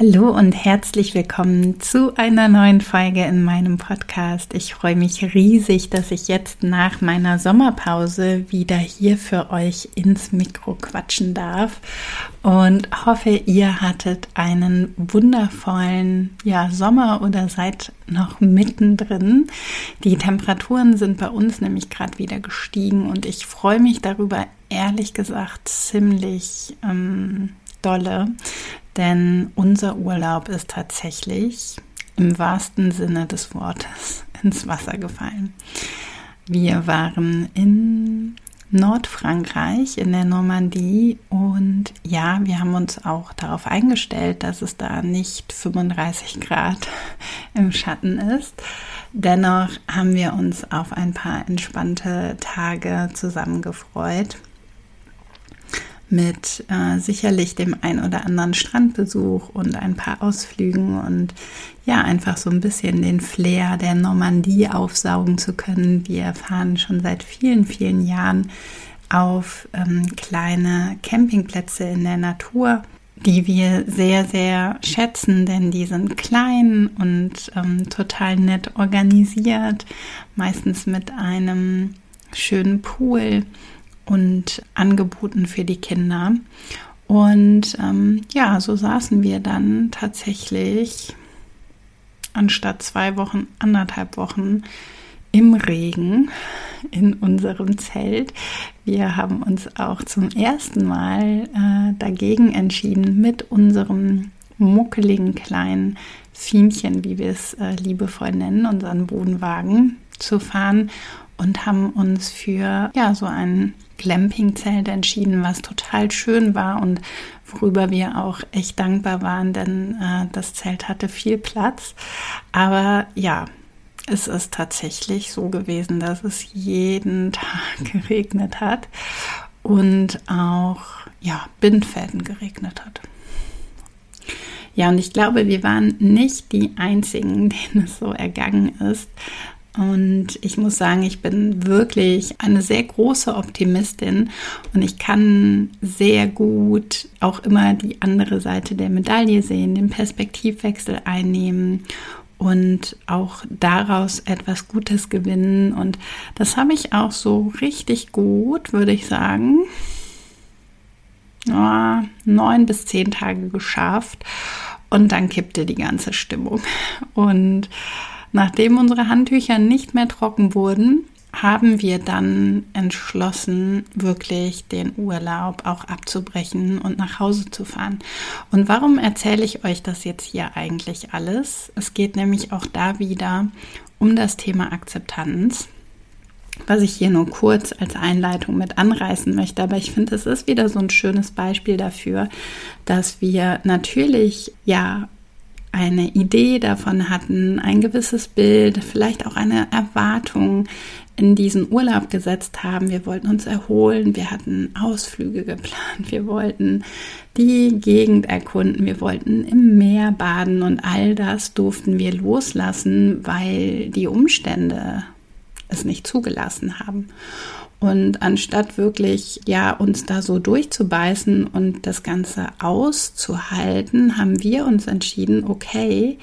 Hallo und herzlich willkommen zu einer neuen Folge in meinem Podcast. Ich freue mich riesig, dass ich jetzt nach meiner Sommerpause wieder hier für euch ins Mikro quatschen darf und hoffe, ihr hattet einen wundervollen ja, Sommer oder seid noch mittendrin. Die Temperaturen sind bei uns nämlich gerade wieder gestiegen und ich freue mich darüber ehrlich gesagt ziemlich ähm, dolle, denn unser Urlaub ist tatsächlich im wahrsten Sinne des Wortes ins Wasser gefallen. Wir waren in Nordfrankreich, in der Normandie und ja, wir haben uns auch darauf eingestellt, dass es da nicht 35 Grad im Schatten ist. Dennoch haben wir uns auf ein paar entspannte Tage zusammengefreut mit äh, sicherlich dem ein oder anderen Strandbesuch und ein paar Ausflügen und ja, einfach so ein bisschen den Flair der Normandie aufsaugen zu können. Wir fahren schon seit vielen, vielen Jahren auf ähm, kleine Campingplätze in der Natur, die wir sehr, sehr schätzen, denn die sind klein und ähm, total nett organisiert, meistens mit einem schönen Pool und Angeboten für die Kinder. Und ähm, ja, so saßen wir dann tatsächlich anstatt zwei Wochen, anderthalb Wochen im Regen in unserem Zelt. Wir haben uns auch zum ersten Mal äh, dagegen entschieden, mit unserem muckeligen kleinen Fiemchen, wie wir es äh, liebevoll nennen, unseren Bodenwagen zu fahren und haben uns für ja so ein Glamping-Zelt entschieden, was total schön war und worüber wir auch echt dankbar waren, denn äh, das Zelt hatte viel Platz. Aber ja, es ist tatsächlich so gewesen, dass es jeden Tag geregnet hat und auch ja Bindfäden geregnet hat. Ja, und ich glaube, wir waren nicht die Einzigen, denen es so ergangen ist, und ich muss sagen, ich bin wirklich eine sehr große Optimistin und ich kann sehr gut auch immer die andere Seite der Medaille sehen, den Perspektivwechsel einnehmen und auch daraus etwas Gutes gewinnen. Und das habe ich auch so richtig gut, würde ich sagen, neun bis zehn Tage geschafft. Und dann kippte die ganze Stimmung. Und Nachdem unsere Handtücher nicht mehr trocken wurden, haben wir dann entschlossen, wirklich den Urlaub auch abzubrechen und nach Hause zu fahren. Und warum erzähle ich euch das jetzt hier eigentlich alles? Es geht nämlich auch da wieder um das Thema Akzeptanz, was ich hier nur kurz als Einleitung mit anreißen möchte. Aber ich finde, es ist wieder so ein schönes Beispiel dafür, dass wir natürlich ja eine Idee davon hatten, ein gewisses Bild, vielleicht auch eine Erwartung in diesen Urlaub gesetzt haben. Wir wollten uns erholen, wir hatten Ausflüge geplant, wir wollten die Gegend erkunden, wir wollten im Meer baden und all das durften wir loslassen, weil die Umstände es nicht zugelassen haben. Und anstatt wirklich ja uns da so durchzubeißen und das Ganze auszuhalten, haben wir uns entschieden, okay,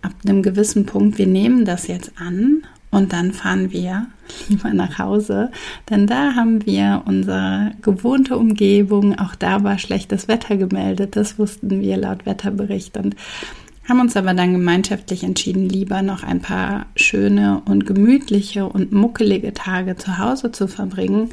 ab einem gewissen Punkt, wir nehmen das jetzt an und dann fahren wir lieber nach Hause, denn da haben wir unsere gewohnte Umgebung, auch da war schlechtes Wetter gemeldet, das wussten wir laut Wetterbericht. Und haben uns aber dann gemeinschaftlich entschieden, lieber noch ein paar schöne und gemütliche und muckelige Tage zu Hause zu verbringen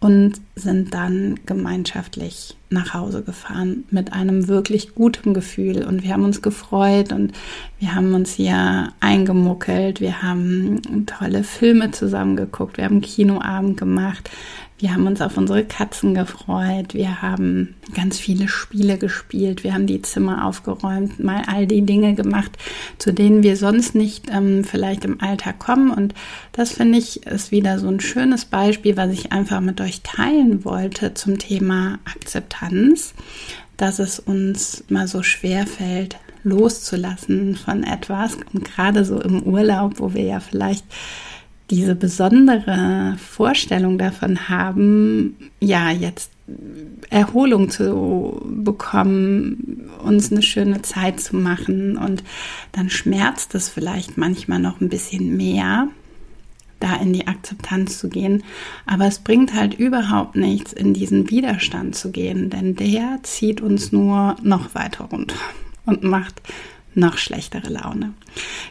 und sind dann gemeinschaftlich nach Hause gefahren mit einem wirklich guten Gefühl. Und wir haben uns gefreut und wir haben uns hier eingemuckelt, wir haben tolle Filme zusammen geguckt, wir haben Kinoabend gemacht, Wir haben uns auf unsere Katzen gefreut. Wir haben ganz viele Spiele gespielt. Wir haben die Zimmer aufgeräumt, mal all die Dinge gemacht, zu denen wir sonst nicht ähm, vielleicht im Alltag kommen. Und das finde ich ist wieder so ein schönes Beispiel, was ich einfach mit euch teilen wollte zum Thema Akzeptanz, dass es uns mal so schwer fällt, loszulassen von etwas. Und gerade so im Urlaub, wo wir ja vielleicht diese besondere Vorstellung davon haben, ja, jetzt Erholung zu bekommen, uns eine schöne Zeit zu machen und dann schmerzt es vielleicht manchmal noch ein bisschen mehr, da in die Akzeptanz zu gehen, aber es bringt halt überhaupt nichts, in diesen Widerstand zu gehen, denn der zieht uns nur noch weiter runter und macht noch schlechtere Laune.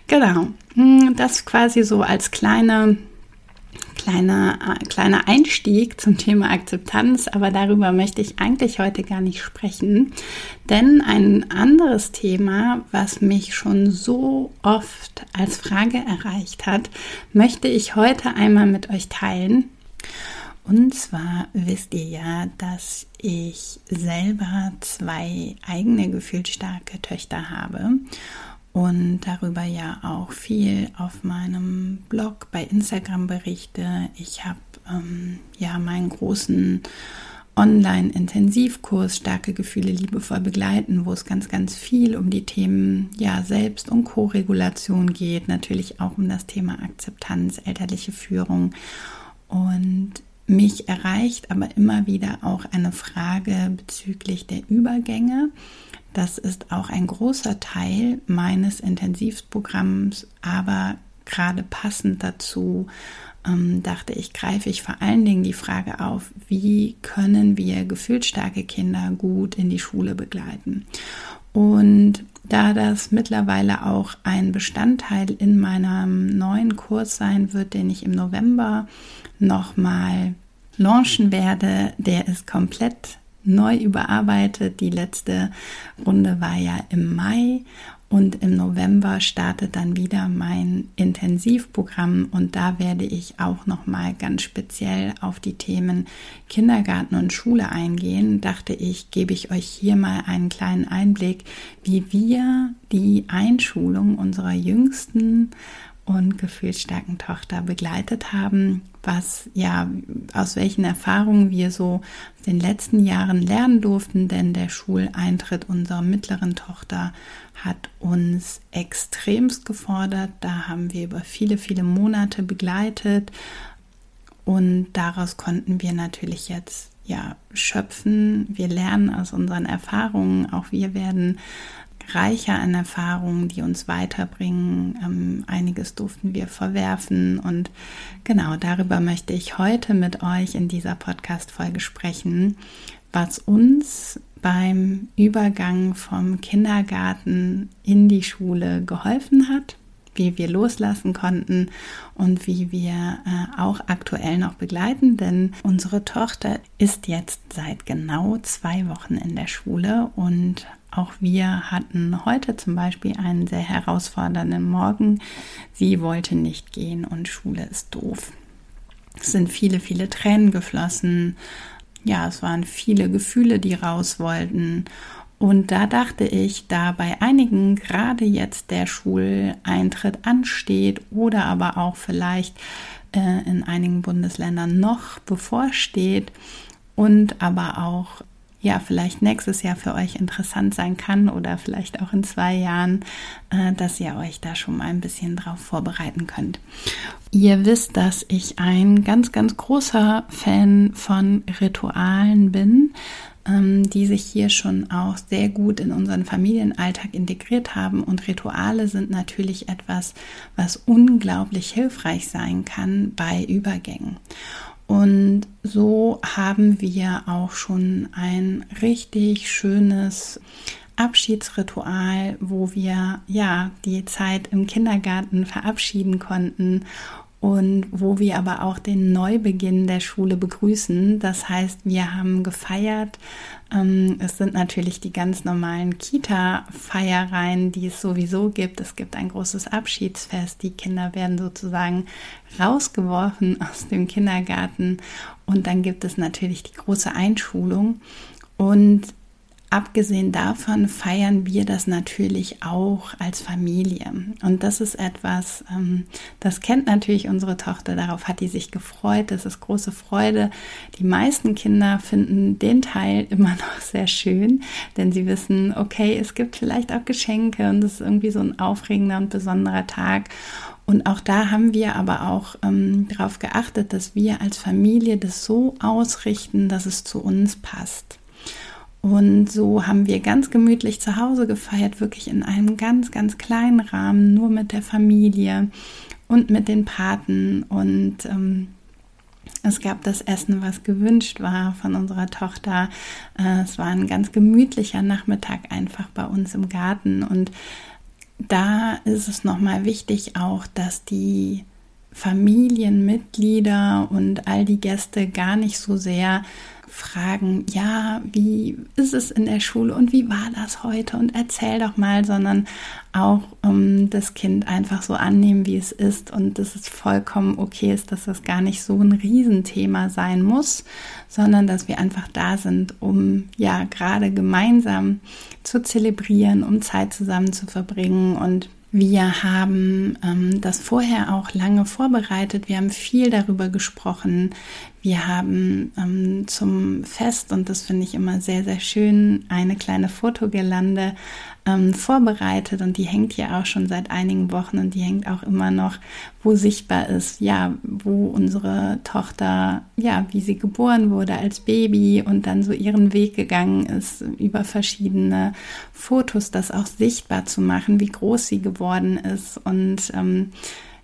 Genau, hm, das quasi so als kleine kleiner, äh, kleiner Einstieg zum Thema Akzeptanz, aber darüber möchte ich eigentlich heute gar nicht sprechen. Denn ein anderes Thema, was mich schon so oft als Frage erreicht hat, möchte ich heute einmal mit euch teilen. Und zwar wisst ihr ja, dass ich selber zwei eigene gefühlsstarke Töchter habe und darüber ja auch viel auf meinem Blog, bei Instagram berichte. Ich habe ähm, ja meinen großen Online-Intensivkurs Starke Gefühle liebevoll begleiten, wo es ganz, ganz viel um die Themen ja Selbst- und Co-Regulation geht, natürlich auch um das Thema Akzeptanz, elterliche Führung und mich erreicht aber immer wieder auch eine Frage bezüglich der Übergänge. Das ist auch ein großer Teil meines Intensivprogramms, aber gerade passend dazu ähm, dachte ich, greife ich vor allen Dingen die Frage auf, wie können wir gefühlsstarke Kinder gut in die Schule begleiten. Und da das mittlerweile auch ein Bestandteil in meinem neuen Kurs sein wird, den ich im November nochmal launchen werde. Der ist komplett neu überarbeitet. Die letzte Runde war ja im Mai und im November startet dann wieder mein Intensivprogramm und da werde ich auch noch mal ganz speziell auf die Themen Kindergarten und Schule eingehen. Dachte ich, gebe ich euch hier mal einen kleinen Einblick, wie wir die Einschulung unserer jüngsten und gefühlsstarken Tochter begleitet haben, was ja aus welchen Erfahrungen wir so in den letzten Jahren lernen durften, denn der Schuleintritt unserer mittleren Tochter hat uns extremst gefordert. Da haben wir über viele, viele Monate begleitet und daraus konnten wir natürlich jetzt ja schöpfen. Wir lernen aus unseren Erfahrungen, auch wir werden reicher an Erfahrungen, die uns weiterbringen. Ähm, einiges durften wir verwerfen und genau darüber möchte ich heute mit euch in dieser Podcast-Folge sprechen, was uns beim Übergang vom Kindergarten in die Schule geholfen hat, wie wir loslassen konnten und wie wir äh, auch aktuell noch begleiten, denn unsere Tochter ist jetzt seit genau zwei Wochen in der Schule und auch wir hatten heute zum Beispiel einen sehr herausfordernden Morgen. Sie wollte nicht gehen und Schule ist doof. Es sind viele, viele Tränen geflossen. Ja, es waren viele Gefühle, die raus wollten. Und da dachte ich, da bei einigen gerade jetzt der Schuleintritt ansteht oder aber auch vielleicht äh, in einigen Bundesländern noch bevorsteht und aber auch ja vielleicht nächstes Jahr für euch interessant sein kann oder vielleicht auch in zwei Jahren, äh, dass ihr euch da schon mal ein bisschen drauf vorbereiten könnt. Ihr wisst, dass ich ein ganz, ganz großer Fan von Ritualen bin die sich hier schon auch sehr gut in unseren Familienalltag integriert haben. Und Rituale sind natürlich etwas, was unglaublich hilfreich sein kann bei Übergängen. Und so haben wir auch schon ein richtig schönes Abschiedsritual, wo wir ja die Zeit im Kindergarten verabschieden konnten und wo wir aber auch den Neubeginn der Schule begrüßen. Das heißt, wir haben gefeiert. Ähm, es sind natürlich die ganz normalen Kita-Feiereien, die es sowieso gibt. Es gibt ein großes Abschiedsfest. Die Kinder werden sozusagen rausgeworfen aus dem Kindergarten. Und dann gibt es natürlich die große Einschulung. Und Abgesehen davon feiern wir das natürlich auch als Familie. Und das ist etwas, ähm, das kennt natürlich unsere Tochter, darauf hat die sich gefreut, das ist große Freude. Die meisten Kinder finden den Teil immer noch sehr schön, denn sie wissen, okay, es gibt vielleicht auch Geschenke und es ist irgendwie so ein aufregender und besonderer Tag. Und auch da haben wir aber auch ähm, darauf geachtet, dass wir als Familie das so ausrichten, dass es zu uns passt. Und so haben wir ganz gemütlich zu Hause gefeiert, wirklich in einem ganz, ganz kleinen Rahmen, nur mit der Familie und mit den Paten. Und ähm, es gab das Essen, was gewünscht war von unserer Tochter. Äh, es war ein ganz gemütlicher Nachmittag einfach bei uns im Garten. Und da ist es nochmal wichtig auch, dass die Familienmitglieder und all die Gäste gar nicht so sehr fragen, ja, wie ist es in der Schule und wie war das heute und erzähl doch mal, sondern auch um, das Kind einfach so annehmen, wie es ist und dass es vollkommen okay ist, dass das gar nicht so ein Riesenthema sein muss, sondern dass wir einfach da sind, um ja gerade gemeinsam zu zelebrieren, um Zeit zusammen zu verbringen und wir haben ähm, das vorher auch lange vorbereitet. Wir haben viel darüber gesprochen. Wir haben ähm, zum Fest, und das finde ich immer sehr, sehr schön, eine kleine Fotogirlande ähm, vorbereitet. Und die hängt ja auch schon seit einigen Wochen und die hängt auch immer noch, wo sichtbar ist, ja, wo unsere Tochter, ja, wie sie geboren wurde als Baby und dann so ihren Weg gegangen ist, über verschiedene Fotos das auch sichtbar zu machen, wie groß sie geworden ist. Und ähm,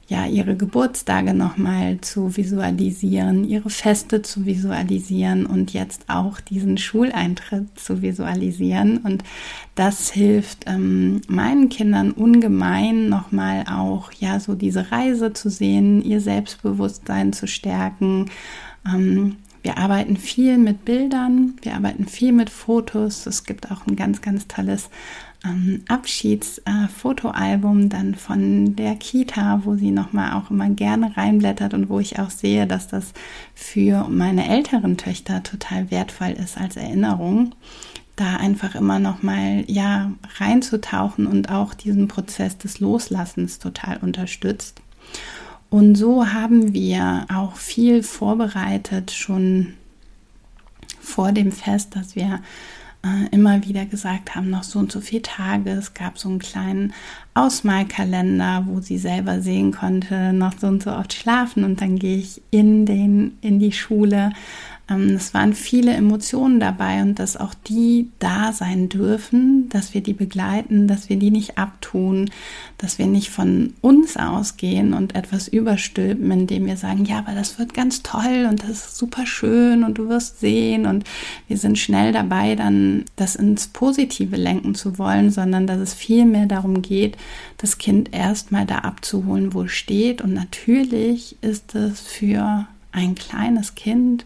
ja, ihre Geburtstage nochmal zu visualisieren, ihre Feste zu visualisieren und jetzt auch diesen Schuleintritt zu visualisieren. Und das hilft ähm, meinen Kindern ungemein nochmal auch, ja, so diese Reise zu sehen, ihr Selbstbewusstsein zu stärken. Ähm, wir arbeiten viel mit Bildern, wir arbeiten viel mit Fotos. Es gibt auch ein ganz, ganz tolles ähm, Abschiedsfotoalbum äh, dann von der Kita, wo sie nochmal auch immer gerne reinblättert und wo ich auch sehe, dass das für meine älteren Töchter total wertvoll ist als Erinnerung da einfach immer noch mal ja reinzutauchen und auch diesen Prozess des Loslassens total unterstützt. Und so haben wir auch viel vorbereitet schon vor dem Fest, dass wir äh, immer wieder gesagt haben, noch so und so viele Tage. Es gab so einen kleinen Ausmalkalender, wo sie selber sehen konnte, noch so und so oft schlafen und dann gehe ich in den in die Schule es waren viele Emotionen dabei und dass auch die da sein dürfen, dass wir die begleiten, dass wir die nicht abtun, dass wir nicht von uns ausgehen und etwas überstülpen, indem wir sagen, ja, aber das wird ganz toll und das ist super schön und du wirst sehen und wir sind schnell dabei, dann das ins Positive lenken zu wollen, sondern dass es viel mehr darum geht, das Kind erstmal da abzuholen, wo es steht. Und natürlich ist es für ein kleines Kind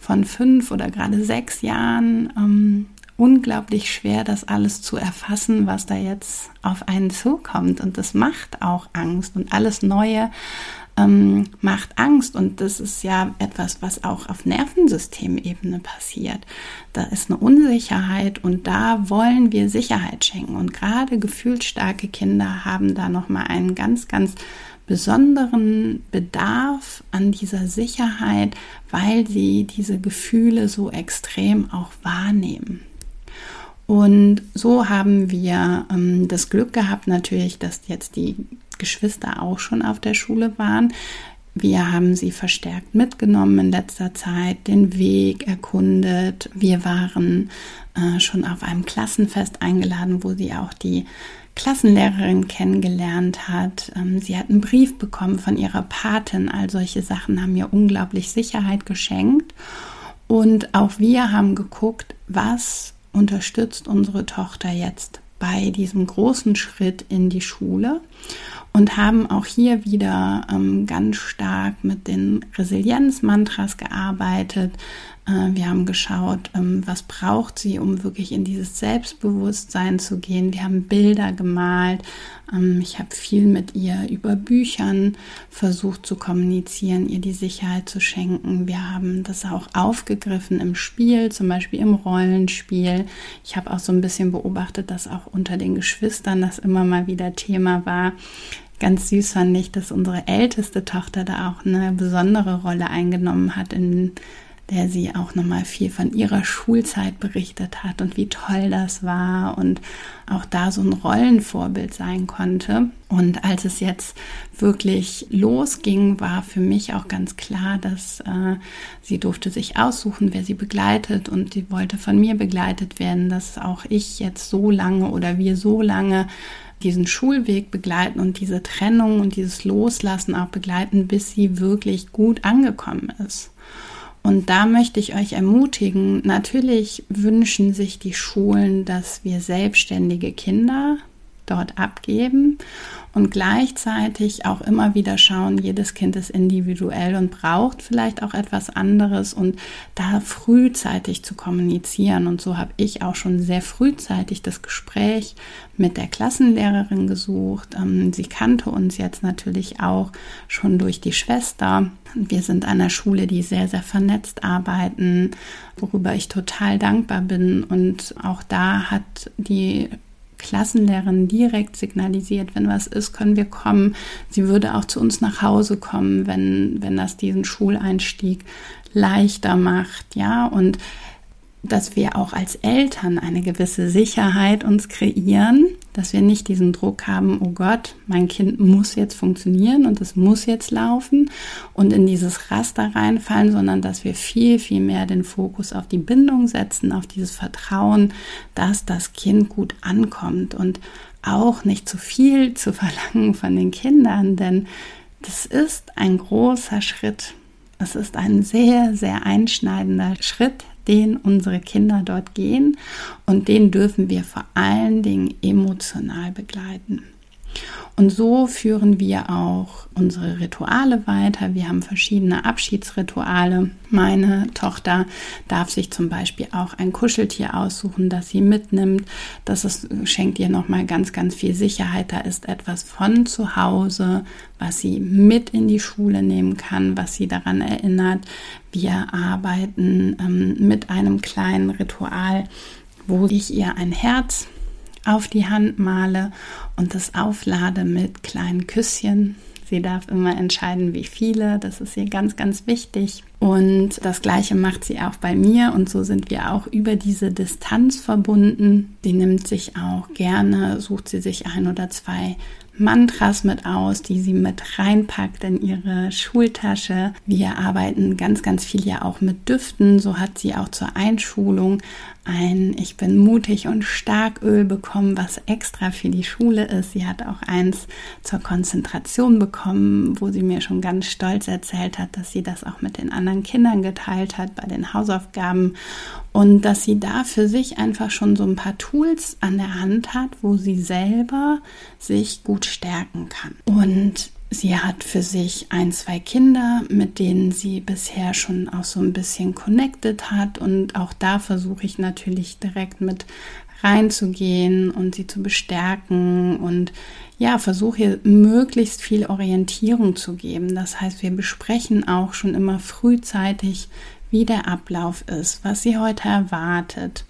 von fünf oder gerade sechs Jahren ähm, unglaublich schwer, das alles zu erfassen, was da jetzt auf einen zukommt. Und das macht auch Angst und alles Neue ähm, macht Angst. Und das ist ja etwas, was auch auf Nervensystemebene passiert. Da ist eine Unsicherheit und da wollen wir Sicherheit schenken. Und gerade gefühlsstarke Kinder haben da nochmal einen ganz, ganz besonderen Bedarf an dieser Sicherheit, weil sie diese Gefühle so extrem auch wahrnehmen. Und so haben wir ähm, das Glück gehabt, natürlich, dass jetzt die Geschwister auch schon auf der Schule waren. Wir haben sie verstärkt mitgenommen in letzter Zeit, den Weg erkundet. Wir waren äh, schon auf einem Klassenfest eingeladen, wo sie auch die Klassenlehrerin kennengelernt hat. Ähm, sie hat einen Brief bekommen von ihrer Patin. All solche Sachen haben mir unglaublich Sicherheit geschenkt. Und auch wir haben geguckt, was unterstützt unsere Tochter jetzt bei diesem großen Schritt in die Schule. und haben auch hier wieder ähm, ganz stark mit den Resilienz-Mantras gearbeitet. Äh, wir haben geschaut, ähm, was braucht sie, um wirklich in dieses Selbstbewusstsein zu gehen. Wir haben Bilder gemalt. Ähm, ich habe viel mit ihr über Büchern versucht zu kommunizieren, ihr die Sicherheit zu schenken. Wir haben das auch aufgegriffen im Spiel, zum Beispiel im Rollenspiel. Ich habe auch so ein bisschen beobachtet, dass auch unter den Geschwistern das immer mal wieder Thema war. Ganz süß fand ich, dass unsere älteste Tochter da auch eine besondere Rolle eingenommen hat in der sie auch nochmal viel von ihrer Schulzeit berichtet hat und wie toll das war und auch da so ein Rollenvorbild sein konnte. Und als es jetzt wirklich losging, war für mich auch ganz klar, dass äh, sie durfte sich aussuchen, wer sie begleitet und sie wollte von mir begleitet werden, dass auch ich jetzt so lange oder wir so lange diesen Schulweg begleiten und diese Trennung und dieses Loslassen auch begleiten, bis sie wirklich gut angekommen ist. Und da möchte ich euch ermutigen, natürlich wünschen sich die Schulen, dass wir selbstständige Kinder dort abgeben und gleichzeitig auch immer wieder schauen, jedes Kind ist individuell und braucht vielleicht auch etwas anderes und da frühzeitig zu kommunizieren. Und so habe ich auch schon sehr frühzeitig das Gespräch mit der Klassenlehrerin gesucht. Ähm, sie kannte uns jetzt natürlich auch schon durch die Schwester. Wir sind einer Schule, die sehr, sehr vernetzt arbeiten, worüber ich total dankbar bin. Und auch da hat die Klassenlehrerin direkt signalisiert, wenn was ist, können wir kommen. Sie würde auch zu uns nach Hause kommen, wenn, wenn das diesen Schuleinstieg leichter macht, ja, und dass wir auch als Eltern eine gewisse Sicherheit uns kreieren, dass wir nicht diesen Druck haben, oh Gott, mein Kind muss jetzt funktionieren und es muss jetzt laufen und in dieses Raster reinfallen, sondern dass wir viel, viel mehr den Fokus auf die Bindung setzen, auf dieses Vertrauen, dass das Kind gut ankommt und auch nicht zu viel zu verlangen von den Kindern, denn das ist ein großer Schritt. Es ist ein sehr, sehr einschneidender Schritt, den unsere Kinder dort gehen und den dürfen wir vor allen Dingen emotional begleiten. Und so führen wir auch unsere Rituale weiter. Wir haben verschiedene Abschiedsrituale. Meine Tochter darf sich zum Beispiel auch ein Kuscheltier aussuchen, das sie mitnimmt. Das ist, schenkt ihr nochmal ganz, ganz viel Sicherheit. Da ist etwas von zu Hause, was sie mit in die Schule nehmen kann, was sie daran erinnert. Wir arbeiten ähm, mit einem kleinen Ritual, wo ich ihr ein Herz auf die Hand male und das auflade mit kleinen Küsschen. Sie darf immer entscheiden, wie viele. Das ist ihr ganz, ganz wichtig. Und das Gleiche macht sie auch bei mir. Und so sind wir auch über diese Distanz verbunden. Sie nimmt sich auch gerne, sucht sie sich ein oder zwei Mantras mit aus, die sie mit reinpackt in ihre Schultasche. Wir arbeiten ganz, ganz viel ja auch mit Düften. So hat sie auch zur Einschulung ein Ich bin mutig und stark Öl bekommen, was extra für die Schule ist. Sie hat auch eins zur Konzentration bekommen, wo sie mir schon ganz stolz erzählt hat, dass sie das auch mit den anderen Kindern geteilt hat bei den Hausaufgaben und dass sie da für sich einfach schon so ein paar Tools an der Hand hat, wo sie selber sich gut stärken kann. Und sie hat für sich ein, zwei Kinder, mit denen sie bisher schon auch so ein bisschen connected hat. Und auch da versuche ich natürlich direkt mit reinzugehen und sie zu bestärken und ja, versuche möglichst viel Orientierung zu geben. Das heißt, wir besprechen auch schon immer frühzeitig, wie der Ablauf ist, was sie heute erwartet,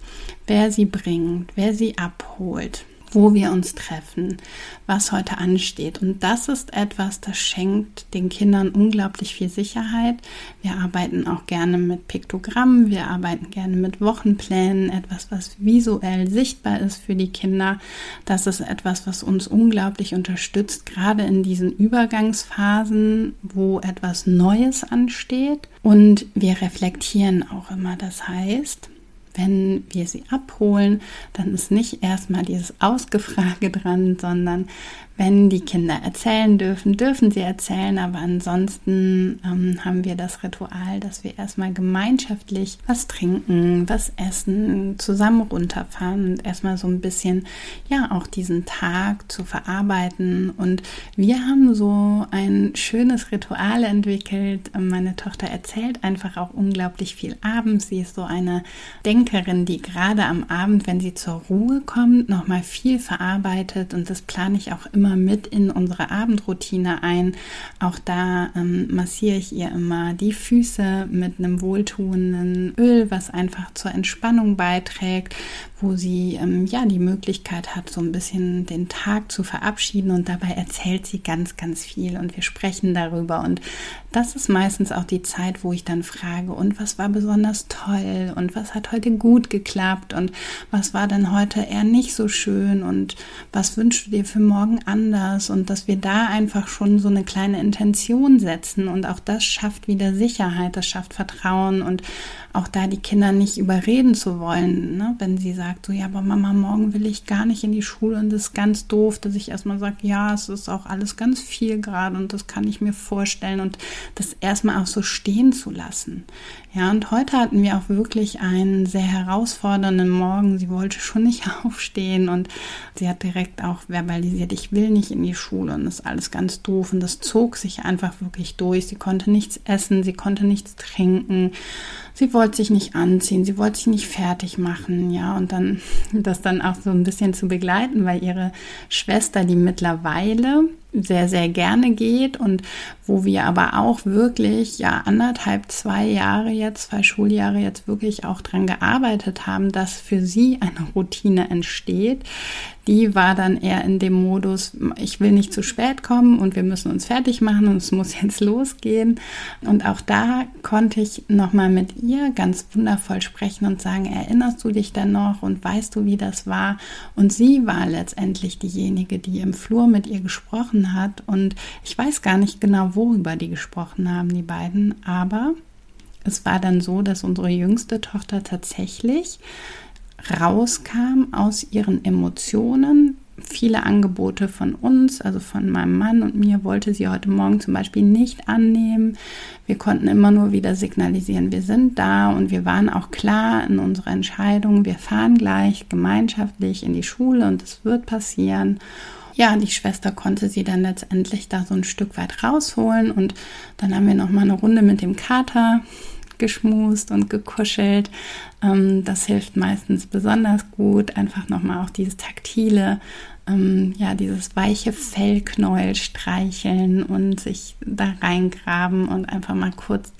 wer sie bringt, wer sie abholt wo wir uns treffen, was heute ansteht. Und das ist etwas, das schenkt den Kindern unglaublich viel Sicherheit. Wir arbeiten auch gerne mit Piktogrammen, wir arbeiten gerne mit Wochenplänen, etwas, was visuell sichtbar ist für die Kinder. Das ist etwas, was uns unglaublich unterstützt, gerade in diesen Übergangsphasen, wo etwas Neues ansteht. Und wir reflektieren auch immer. Das heißt, wenn wir sie abholen, dann ist nicht erstmal dieses Ausgefrage dran, sondern wenn die Kinder erzählen dürfen, dürfen sie erzählen, aber ansonsten ähm, haben wir das Ritual, dass wir erstmal gemeinschaftlich was trinken, was essen, zusammen runterfahren und erstmal so ein bisschen, ja, auch diesen Tag zu verarbeiten. Und wir haben so ein schönes Ritual entwickelt. Meine Tochter erzählt einfach auch unglaublich viel abends. Sie ist so eine Denkerin, die gerade am Abend, wenn sie zur Ruhe kommt, nochmal viel verarbeitet und das plane ich auch immer immer mit in unsere Abendroutine ein. Auch da ähm, massiere ich ihr immer die Füße mit einem wohltuenden Öl, was einfach zur Entspannung beiträgt, wo sie ähm, ja die Möglichkeit hat, so ein bisschen den Tag zu verabschieden und dabei erzählt sie ganz, ganz viel und wir sprechen darüber. Und das ist meistens auch die Zeit, wo ich dann frage, und was war besonders toll? Und was hat heute gut geklappt? Und was war denn heute eher nicht so schön? Und was wünschst du dir für morgen anders? Und dass wir da einfach schon so eine kleine Intention setzen. Und auch das schafft wieder Sicherheit, das schafft Vertrauen. Und auch da die Kinder nicht überreden zu wollen, ne? wenn sie sagt, so ja, aber Mama, morgen will ich gar nicht in die Schule und das ist ganz doof, dass ich erstmal sage, ja, es ist auch alles ganz viel gerade und das kann ich mir vorstellen und das erstmal auch so stehen zu lassen. Ja, und heute hatten wir auch wirklich einen sehr herausfordernden Morgen. Sie wollte schon nicht aufstehen und sie hat direkt auch verbalisiert, ich will nicht in die Schule und das ist alles ganz doof und das zog sich einfach wirklich durch. Sie konnte nichts essen, sie konnte nichts trinken sie wollte sich nicht anziehen, sie wollte sich nicht fertig machen, ja, und dann das dann auch so ein bisschen zu begleiten, weil ihre Schwester, die mittlerweile sehr, sehr gerne geht und wo wir aber auch wirklich ja anderthalb, zwei Jahre jetzt, zwei Schuljahre jetzt wirklich auch dran gearbeitet haben, dass für sie eine Routine entsteht. Die war dann eher in dem Modus, ich will nicht zu spät kommen und wir müssen uns fertig machen und es muss jetzt losgehen. Und auch da konnte ich nochmal mit ihr ganz wundervoll sprechen und sagen, erinnerst du dich denn noch und weißt du, wie das war? Und sie war letztendlich diejenige, die im Flur mit ihr gesprochen gesprochen hat. Und ich weiß gar nicht genau, worüber die gesprochen haben, die beiden. Aber es war dann so, dass unsere jüngste Tochter tatsächlich rauskam aus ihren Emotionen. Viele Angebote von uns, also von meinem Mann und mir, wollte sie heute Morgen zum Beispiel nicht annehmen. Wir konnten immer nur wieder signalisieren, wir sind da und wir waren auch klar in unserer Entscheidung, wir fahren gleich gemeinschaftlich in die Schule und es wird passieren ja, die Schwester konnte sie dann letztendlich da so ein Stück weit rausholen und dann haben wir noch mal eine Runde mit dem Kater geschmust und gekuschelt. Ähm, das hilft meistens besonders gut. Einfach nochmal auch dieses taktile, ähm, ja, dieses weiche Fellknäuel streicheln und sich da reingraben und einfach mal kurz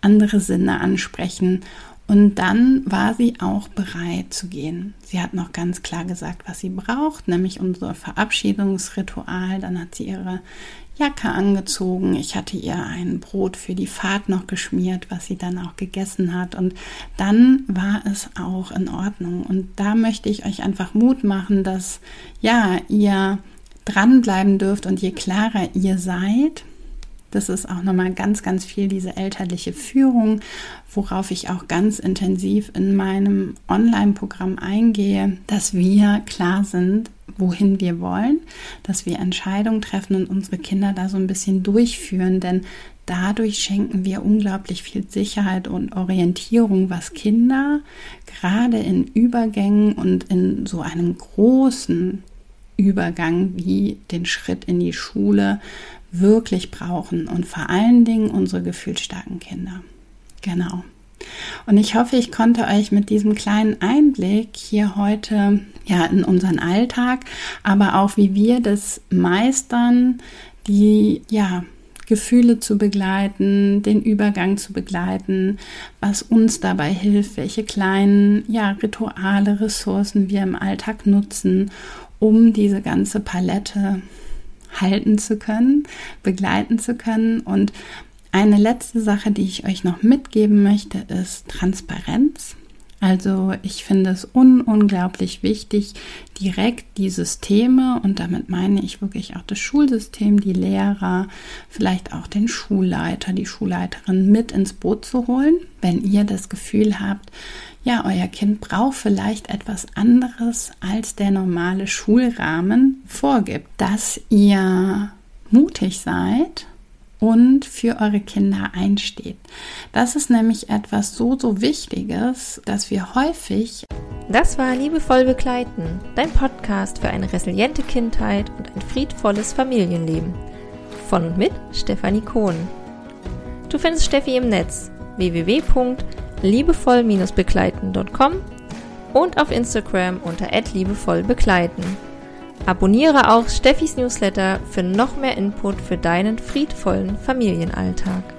andere Sinne ansprechen. Und dann war sie auch bereit zu gehen. Sie hat noch ganz klar gesagt, was sie braucht, nämlich unser Verabschiedungsritual. Dann hat sie ihre Jacke angezogen. Ich hatte ihr ein Brot für die Fahrt noch geschmiert, was sie dann auch gegessen hat. Und dann war es auch in Ordnung. Und da möchte ich euch einfach Mut machen, dass ja, ihr dranbleiben dürft und je klarer ihr seid, das ist auch nochmal ganz, ganz viel diese elterliche Führung, worauf ich auch ganz intensiv in meinem Online-Programm eingehe, dass wir klar sind, wohin wir wollen, dass wir Entscheidungen treffen und unsere Kinder da so ein bisschen durchführen, denn dadurch schenken wir unglaublich viel Sicherheit und Orientierung, was Kinder gerade in Übergängen und in so einem großen Übergang wie den Schritt in die Schule wirklich brauchen und vor allen Dingen unsere gefühlsstarken Kinder. Genau. Und ich hoffe, ich konnte euch mit diesem kleinen Einblick hier heute ja in unseren Alltag, aber auch wie wir das meistern, die ja Gefühle zu begleiten, den Übergang zu begleiten, was uns dabei hilft, welche kleinen ja Rituale, Ressourcen wir im Alltag nutzen, um diese ganze Palette halten zu können, begleiten zu können. Und eine letzte Sache, die ich euch noch mitgeben möchte, ist Transparenz. Also ich finde es un unglaublich wichtig, direkt die Systeme, und damit meine ich wirklich auch das Schulsystem, die Lehrer, vielleicht auch den Schulleiter, die Schulleiterin mit ins Boot zu holen, wenn ihr das Gefühl habt, ja, euer Kind braucht vielleicht etwas anderes, als der normale Schulrahmen vorgibt, dass ihr mutig seid und für eure Kinder einsteht. Das ist nämlich etwas so, so Wichtiges, dass wir häufig. Das war Liebevoll begleiten, dein Podcast für eine resiliente Kindheit und ein friedvolles Familienleben. Von und mit Stefanie Kohn. Du findest Steffi im Netz www.liebevoll-begleiten.com und auf Instagram unter liebevollbegleiten. Abonniere auch Steffis Newsletter für noch mehr Input für deinen friedvollen Familienalltag.